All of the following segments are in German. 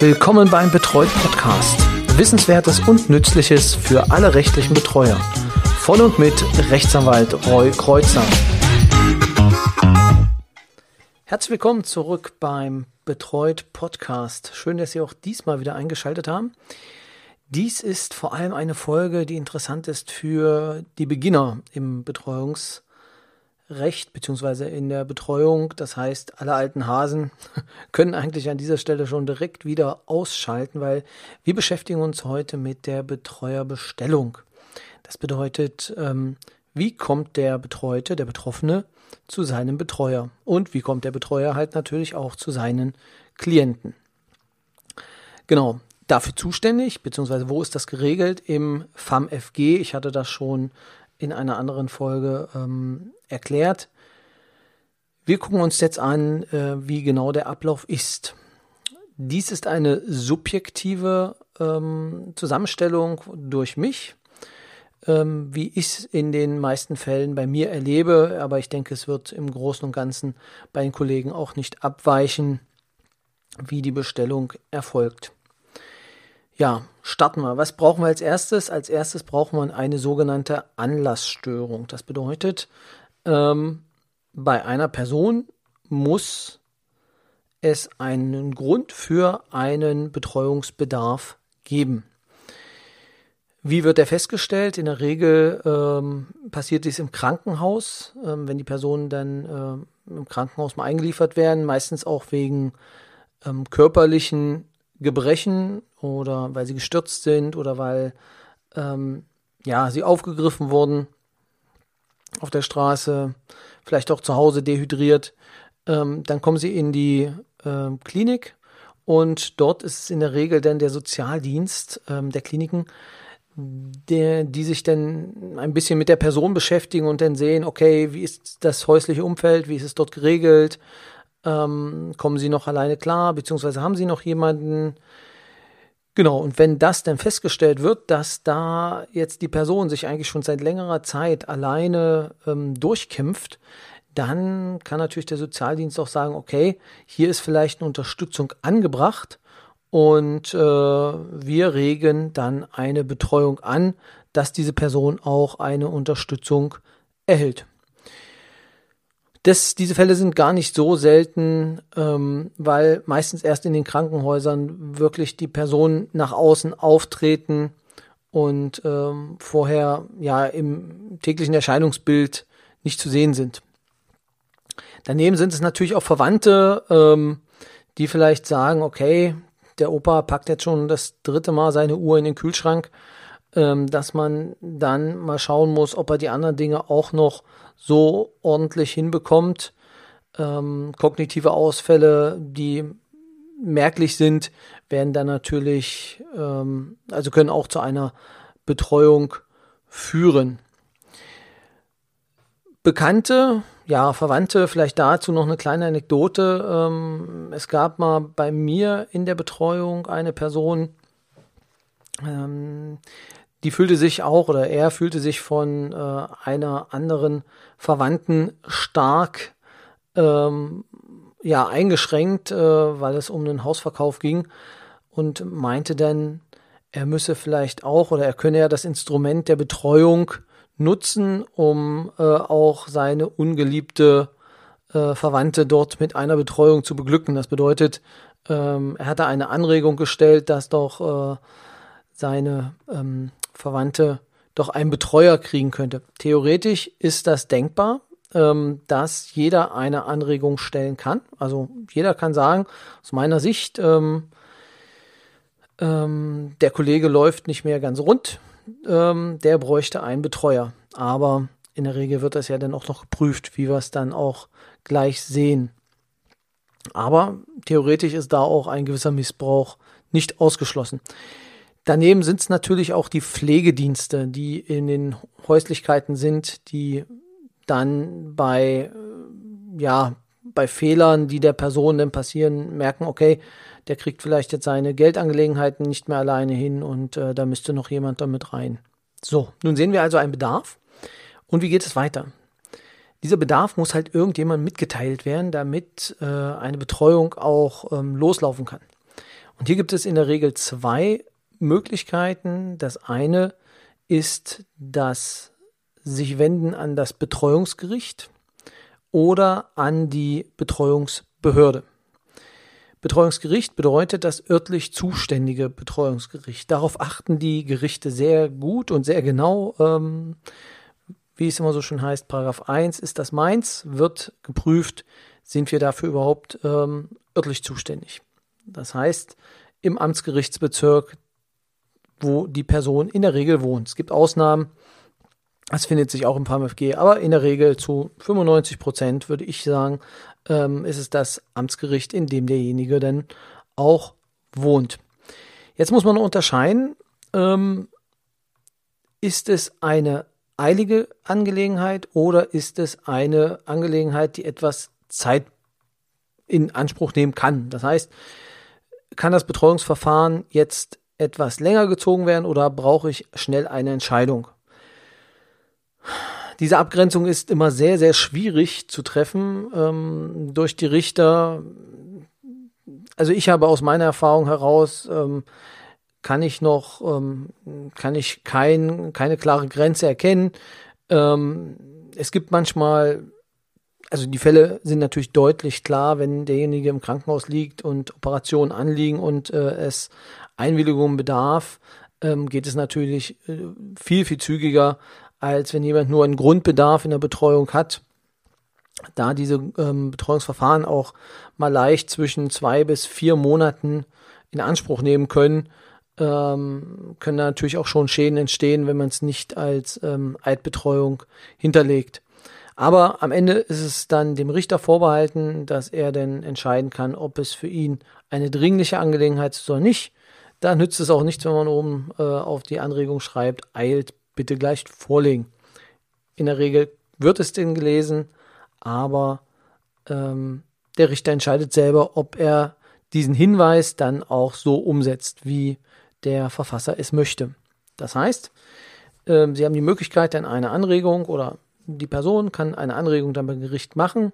Willkommen beim Betreut Podcast. Wissenswertes und Nützliches für alle rechtlichen Betreuer. Von und mit Rechtsanwalt Roy Kreuzer. Herzlich willkommen zurück beim Betreut Podcast. Schön, dass Sie auch diesmal wieder eingeschaltet haben. Dies ist vor allem eine Folge, die interessant ist für die Beginner im Betreuungs- Recht beziehungsweise in der Betreuung. Das heißt, alle alten Hasen können eigentlich an dieser Stelle schon direkt wieder ausschalten, weil wir beschäftigen uns heute mit der Betreuerbestellung. Das bedeutet, ähm, wie kommt der Betreute, der Betroffene zu seinem Betreuer und wie kommt der Betreuer halt natürlich auch zu seinen Klienten. Genau, dafür zuständig, beziehungsweise wo ist das geregelt im FAMFG? Ich hatte das schon in einer anderen Folge ähm, erklärt. Wir gucken uns jetzt an, äh, wie genau der Ablauf ist. Dies ist eine subjektive ähm, Zusammenstellung durch mich, ähm, wie ich es in den meisten Fällen bei mir erlebe, aber ich denke, es wird im Großen und Ganzen bei den Kollegen auch nicht abweichen, wie die Bestellung erfolgt. Ja, starten wir. Was brauchen wir als erstes? Als erstes brauchen wir eine sogenannte Anlassstörung. Das bedeutet, ähm, bei einer Person muss es einen Grund für einen Betreuungsbedarf geben. Wie wird er festgestellt? In der Regel ähm, passiert dies im Krankenhaus, ähm, wenn die Personen dann äh, im Krankenhaus mal eingeliefert werden, meistens auch wegen ähm, körperlichen Gebrechen oder weil sie gestürzt sind oder weil ähm, ja, sie aufgegriffen wurden auf der Straße, vielleicht auch zu Hause dehydriert. Ähm, dann kommen sie in die äh, Klinik und dort ist es in der Regel dann der Sozialdienst ähm, der Kliniken, der, die sich dann ein bisschen mit der Person beschäftigen und dann sehen, okay, wie ist das häusliche Umfeld, wie ist es dort geregelt, ähm, kommen sie noch alleine klar, beziehungsweise haben sie noch jemanden, Genau, und wenn das dann festgestellt wird, dass da jetzt die Person sich eigentlich schon seit längerer Zeit alleine ähm, durchkämpft, dann kann natürlich der Sozialdienst auch sagen, okay, hier ist vielleicht eine Unterstützung angebracht und äh, wir regen dann eine Betreuung an, dass diese Person auch eine Unterstützung erhält. Das, diese Fälle sind gar nicht so selten, ähm, weil meistens erst in den Krankenhäusern wirklich die Personen nach außen auftreten und ähm, vorher ja im täglichen Erscheinungsbild nicht zu sehen sind. Daneben sind es natürlich auch Verwandte, ähm, die vielleicht sagen, okay, der Opa packt jetzt schon das dritte Mal seine Uhr in den Kühlschrank, ähm, dass man dann mal schauen muss, ob er die anderen Dinge auch noch so ordentlich hinbekommt. Ähm, kognitive Ausfälle, die merklich sind, werden dann natürlich, ähm, also können auch zu einer Betreuung führen. Bekannte, ja, Verwandte, vielleicht dazu noch eine kleine Anekdote. Ähm, es gab mal bei mir in der Betreuung eine Person, ähm, die fühlte sich auch oder er fühlte sich von äh, einer anderen Verwandten stark ähm, ja eingeschränkt, äh, weil es um einen Hausverkauf ging und meinte dann, er müsse vielleicht auch oder er könne ja das Instrument der Betreuung nutzen, um äh, auch seine ungeliebte äh, Verwandte dort mit einer Betreuung zu beglücken. Das bedeutet, ähm, er hatte eine Anregung gestellt, dass doch äh, seine ähm, Verwandte doch einen Betreuer kriegen könnte. Theoretisch ist das denkbar, ähm, dass jeder eine Anregung stellen kann. Also jeder kann sagen, aus meiner Sicht, ähm, ähm, der Kollege läuft nicht mehr ganz rund, ähm, der bräuchte einen Betreuer. Aber in der Regel wird das ja dann auch noch geprüft, wie wir es dann auch gleich sehen. Aber theoretisch ist da auch ein gewisser Missbrauch nicht ausgeschlossen. Daneben sind es natürlich auch die Pflegedienste, die in den Häuslichkeiten sind, die dann bei, äh, ja, bei Fehlern, die der Person dann passieren, merken, okay, der kriegt vielleicht jetzt seine Geldangelegenheiten nicht mehr alleine hin und äh, da müsste noch jemand damit rein. So, nun sehen wir also einen Bedarf. Und wie geht es weiter? Dieser Bedarf muss halt irgendjemand mitgeteilt werden, damit äh, eine Betreuung auch ähm, loslaufen kann. Und hier gibt es in der Regel zwei Möglichkeiten. Das eine ist das sich wenden an das Betreuungsgericht oder an die Betreuungsbehörde. Betreuungsgericht bedeutet das örtlich zuständige Betreuungsgericht. Darauf achten die Gerichte sehr gut und sehr genau. Ähm, wie es immer so schön heißt, Paragraph 1 ist das meins, wird geprüft, sind wir dafür überhaupt ähm, örtlich zuständig. Das heißt, im Amtsgerichtsbezirk, wo die Person in der Regel wohnt. Es gibt Ausnahmen, das findet sich auch im PAMFG, aber in der Regel zu 95 Prozent würde ich sagen, ähm, ist es das Amtsgericht, in dem derjenige dann auch wohnt. Jetzt muss man unterscheiden, ähm, ist es eine eilige Angelegenheit oder ist es eine Angelegenheit, die etwas Zeit in Anspruch nehmen kann? Das heißt, kann das Betreuungsverfahren jetzt etwas länger gezogen werden oder brauche ich schnell eine Entscheidung? Diese Abgrenzung ist immer sehr, sehr schwierig zu treffen ähm, durch die Richter. Also ich habe aus meiner Erfahrung heraus, ähm, kann ich noch, ähm, kann ich kein, keine klare Grenze erkennen. Ähm, es gibt manchmal, also die Fälle sind natürlich deutlich klar, wenn derjenige im Krankenhaus liegt und Operationen anliegen und äh, es Einwilligung bedarf, ähm, geht es natürlich äh, viel, viel zügiger als wenn jemand nur einen Grundbedarf in der Betreuung hat. Da diese ähm, Betreuungsverfahren auch mal leicht zwischen zwei bis vier Monaten in Anspruch nehmen können, ähm, können da natürlich auch schon Schäden entstehen, wenn man es nicht als Eidbetreuung hinterlegt. Aber am Ende ist es dann dem Richter vorbehalten, dass er dann entscheiden kann, ob es für ihn eine dringliche Angelegenheit ist oder nicht. Da nützt es auch nichts, wenn man oben äh, auf die Anregung schreibt, eilt bitte gleich vorlegen. In der Regel wird es denn gelesen, aber ähm, der Richter entscheidet selber, ob er diesen Hinweis dann auch so umsetzt, wie der Verfasser es möchte. Das heißt, ähm, Sie haben die Möglichkeit, dann eine Anregung oder die Person kann eine Anregung dann beim Gericht machen.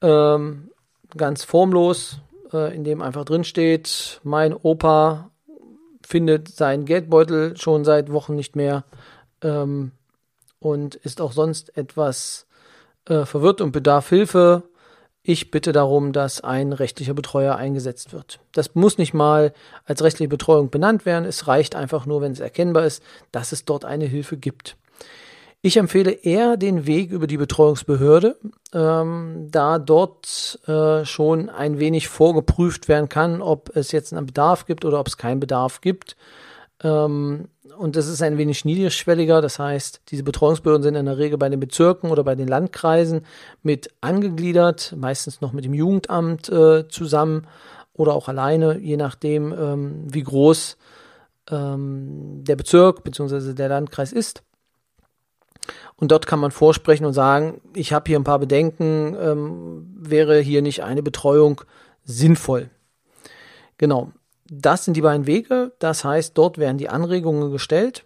Ähm, ganz formlos, äh, in dem einfach drin steht, mein Opa findet seinen Geldbeutel schon seit Wochen nicht mehr ähm, und ist auch sonst etwas äh, verwirrt und bedarf Hilfe. Ich bitte darum, dass ein rechtlicher Betreuer eingesetzt wird. Das muss nicht mal als rechtliche Betreuung benannt werden. Es reicht einfach nur, wenn es erkennbar ist, dass es dort eine Hilfe gibt. Ich empfehle eher den Weg über die Betreuungsbehörde, ähm, da dort äh, schon ein wenig vorgeprüft werden kann, ob es jetzt einen Bedarf gibt oder ob es keinen Bedarf gibt. Ähm, und das ist ein wenig niedrigschwelliger. Das heißt, diese Betreuungsbehörden sind in der Regel bei den Bezirken oder bei den Landkreisen mit angegliedert, meistens noch mit dem Jugendamt äh, zusammen oder auch alleine, je nachdem, ähm, wie groß ähm, der Bezirk bzw. der Landkreis ist. Und dort kann man vorsprechen und sagen, ich habe hier ein paar Bedenken, ähm, wäre hier nicht eine Betreuung sinnvoll. Genau, das sind die beiden Wege. Das heißt, dort werden die Anregungen gestellt.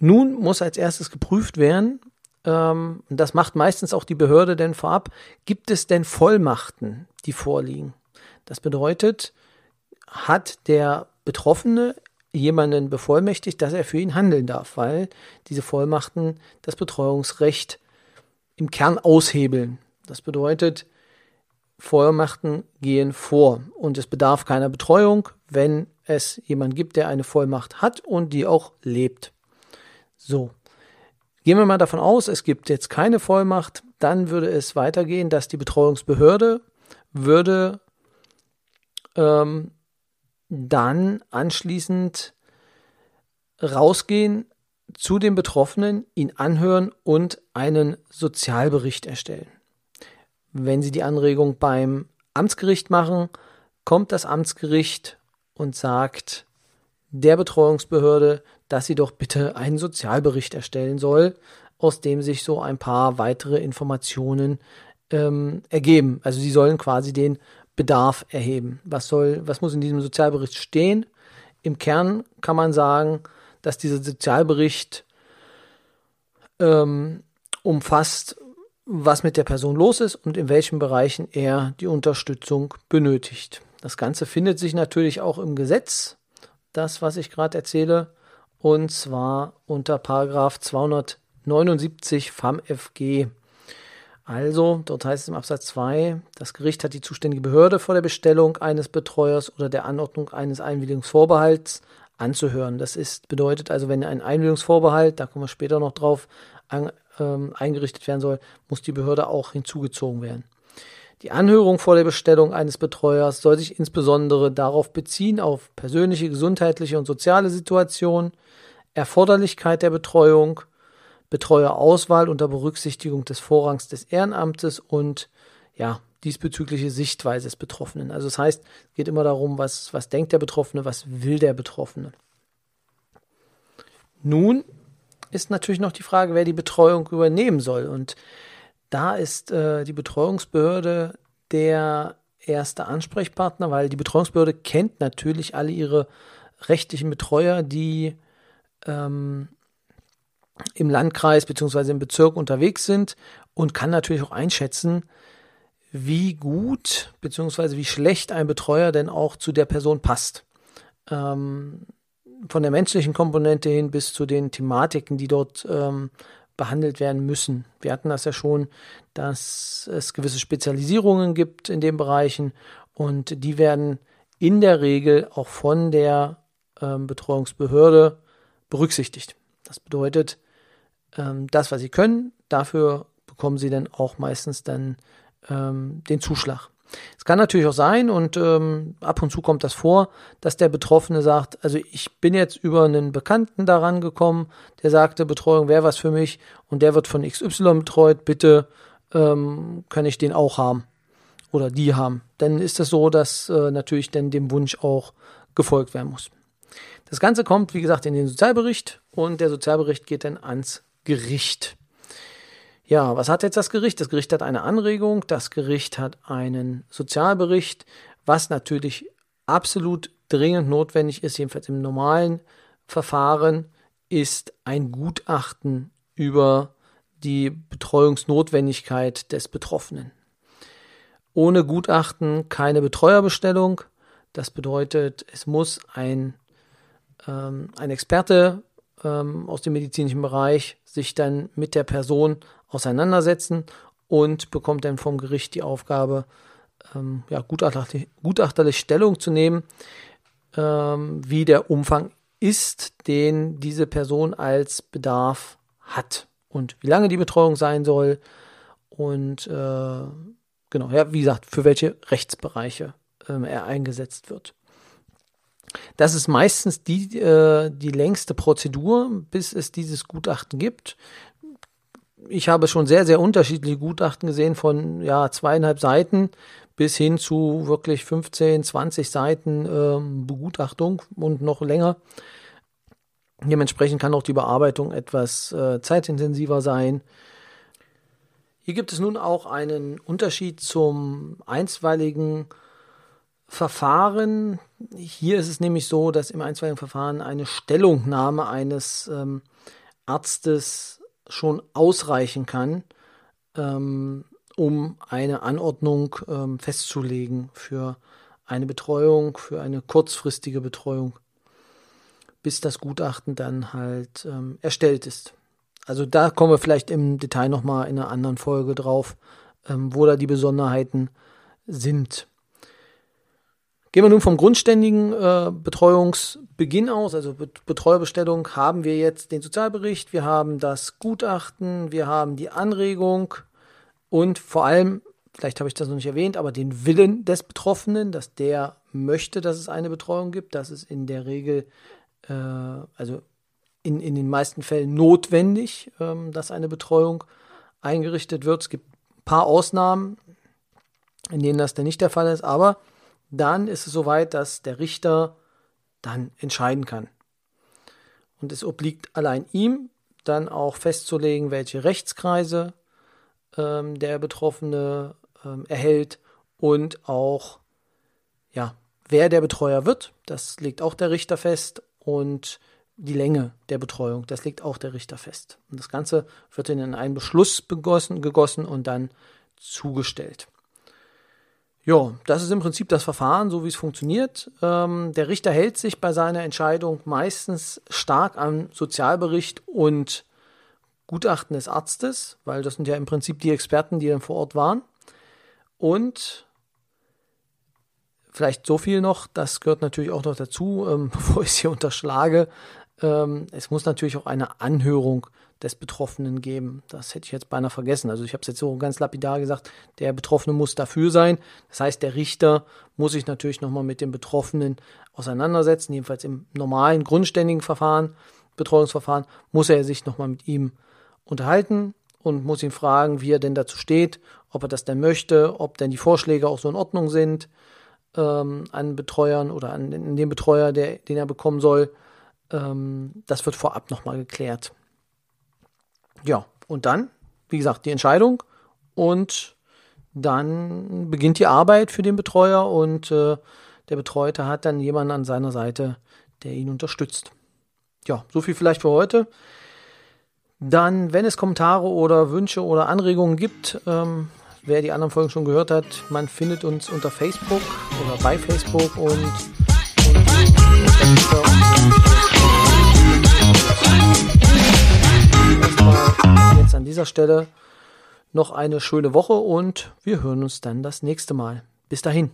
Nun muss als erstes geprüft werden, ähm, das macht meistens auch die Behörde denn vorab, gibt es denn Vollmachten, die vorliegen? Das bedeutet, hat der Betroffene jemanden bevollmächtigt, dass er für ihn handeln darf, weil diese Vollmachten das Betreuungsrecht im Kern aushebeln. Das bedeutet, Vollmachten gehen vor und es bedarf keiner Betreuung, wenn es jemand gibt, der eine Vollmacht hat und die auch lebt. So. Gehen wir mal davon aus, es gibt jetzt keine Vollmacht, dann würde es weitergehen, dass die Betreuungsbehörde würde ähm, dann anschließend rausgehen zu dem Betroffenen, ihn anhören und einen Sozialbericht erstellen. Wenn Sie die Anregung beim Amtsgericht machen, kommt das Amtsgericht und sagt der Betreuungsbehörde, dass sie doch bitte einen Sozialbericht erstellen soll, aus dem sich so ein paar weitere Informationen ähm, ergeben. Also sie sollen quasi den Bedarf erheben. Was soll, was muss in diesem Sozialbericht stehen? Im Kern kann man sagen, dass dieser Sozialbericht ähm, umfasst, was mit der Person los ist und in welchen Bereichen er die Unterstützung benötigt. Das Ganze findet sich natürlich auch im Gesetz, das, was ich gerade erzähle, und zwar unter Paragraph 279 FAMFG. Also, dort heißt es im Absatz 2, das Gericht hat die zuständige Behörde vor der Bestellung eines Betreuers oder der Anordnung eines Einwilligungsvorbehalts anzuhören. Das ist, bedeutet also, wenn ein Einwilligungsvorbehalt, da kommen wir später noch drauf, an, ähm, eingerichtet werden soll, muss die Behörde auch hinzugezogen werden. Die Anhörung vor der Bestellung eines Betreuers soll sich insbesondere darauf beziehen, auf persönliche, gesundheitliche und soziale Situationen, Erforderlichkeit der Betreuung, Betreuerauswahl unter Berücksichtigung des Vorrangs des Ehrenamtes und ja, diesbezügliche Sichtweise des Betroffenen. Also das heißt, es geht immer darum, was, was denkt der Betroffene, was will der Betroffene. Nun ist natürlich noch die Frage, wer die Betreuung übernehmen soll. Und da ist äh, die Betreuungsbehörde der erste Ansprechpartner, weil die Betreuungsbehörde kennt natürlich alle ihre rechtlichen Betreuer, die ähm, im Landkreis bzw. im Bezirk unterwegs sind und kann natürlich auch einschätzen, wie gut bzw. wie schlecht ein Betreuer denn auch zu der Person passt. Ähm, von der menschlichen Komponente hin bis zu den Thematiken, die dort ähm, behandelt werden müssen. Wir hatten das ja schon, dass es gewisse Spezialisierungen gibt in den Bereichen und die werden in der Regel auch von der ähm, Betreuungsbehörde berücksichtigt. Das bedeutet, ähm, das, was sie können, dafür bekommen sie dann auch meistens dann ähm, den Zuschlag. Es kann natürlich auch sein, und ähm, ab und zu kommt das vor, dass der Betroffene sagt, also ich bin jetzt über einen Bekannten daran gekommen, der sagte, Betreuung wäre was für mich und der wird von XY betreut, bitte ähm, kann ich den auch haben oder die haben. Dann ist es so, dass äh, natürlich dann dem Wunsch auch gefolgt werden muss. Das Ganze kommt, wie gesagt, in den Sozialbericht und der Sozialbericht geht dann ans Gericht. Ja, was hat jetzt das Gericht? Das Gericht hat eine Anregung, das Gericht hat einen Sozialbericht, was natürlich absolut dringend notwendig ist, jedenfalls im normalen Verfahren, ist ein Gutachten über die Betreuungsnotwendigkeit des Betroffenen. Ohne Gutachten keine Betreuerbestellung. Das bedeutet, es muss ein, ähm, ein Experte ähm, aus dem medizinischen Bereich sich dann mit der Person auseinandersetzen und bekommt dann vom Gericht die Aufgabe, ähm, ja, gutachterlich, gutachterlich, Stellung zu nehmen, ähm, wie der Umfang ist, den diese Person als Bedarf hat und wie lange die Betreuung sein soll und äh, genau, ja, wie gesagt, für welche Rechtsbereiche äh, er eingesetzt wird. Das ist meistens die, äh, die längste Prozedur, bis es dieses Gutachten gibt. Ich habe schon sehr, sehr unterschiedliche Gutachten gesehen von ja, zweieinhalb Seiten bis hin zu wirklich 15, 20 Seiten ähm, Begutachtung und noch länger. Dementsprechend kann auch die Bearbeitung etwas äh, zeitintensiver sein. Hier gibt es nun auch einen Unterschied zum einstweiligen Verfahren. Hier ist es nämlich so, dass im einstweiligen Verfahren eine Stellungnahme eines ähm, Arztes schon ausreichen kann, ähm, um eine Anordnung ähm, festzulegen für eine Betreuung, für eine kurzfristige Betreuung, bis das Gutachten dann halt ähm, erstellt ist. Also da kommen wir vielleicht im Detail nochmal in einer anderen Folge drauf, ähm, wo da die Besonderheiten sind. Gehen wir nun vom grundständigen äh, Betreuungsbeginn aus, also Betreuerbestellung, haben wir jetzt den Sozialbericht, wir haben das Gutachten, wir haben die Anregung und vor allem, vielleicht habe ich das noch nicht erwähnt, aber den Willen des Betroffenen, dass der möchte, dass es eine Betreuung gibt. Das ist in der Regel, äh, also in, in den meisten Fällen notwendig, ähm, dass eine Betreuung eingerichtet wird. Es gibt ein paar Ausnahmen, in denen das dann nicht der Fall ist, aber dann ist es soweit, dass der Richter dann entscheiden kann. Und es obliegt allein ihm, dann auch festzulegen, welche Rechtskreise ähm, der Betroffene ähm, erhält und auch, ja, wer der Betreuer wird. Das legt auch der Richter fest und die Länge der Betreuung, das legt auch der Richter fest. Und das Ganze wird dann in einen Beschluss begossen, gegossen und dann zugestellt. Ja, das ist im Prinzip das Verfahren, so wie es funktioniert. Ähm, der Richter hält sich bei seiner Entscheidung meistens stark am Sozialbericht und Gutachten des Arztes, weil das sind ja im Prinzip die Experten, die dann vor Ort waren. Und vielleicht so viel noch, das gehört natürlich auch noch dazu, ähm, bevor ich es hier unterschlage. Ähm, es muss natürlich auch eine Anhörung des Betroffenen geben. Das hätte ich jetzt beinahe vergessen. Also ich habe es jetzt so ganz lapidar gesagt, der Betroffene muss dafür sein. Das heißt, der Richter muss sich natürlich nochmal mit dem Betroffenen auseinandersetzen, jedenfalls im normalen, grundständigen Verfahren, Betreuungsverfahren, muss er sich nochmal mit ihm unterhalten und muss ihn fragen, wie er denn dazu steht, ob er das denn möchte, ob denn die Vorschläge auch so in Ordnung sind ähm, an Betreuern oder an, den Betreuer, der, den er bekommen soll. Ähm, das wird vorab nochmal geklärt. Ja, und dann, wie gesagt, die Entscheidung und dann beginnt die Arbeit für den Betreuer und äh, der Betreute hat dann jemanden an seiner Seite, der ihn unterstützt. Ja, so viel vielleicht für heute. Dann, wenn es Kommentare oder Wünsche oder Anregungen gibt, ähm, wer die anderen Folgen schon gehört hat, man findet uns unter Facebook oder bei Facebook und, und jetzt an dieser Stelle noch eine schöne Woche und wir hören uns dann das nächste Mal. Bis dahin.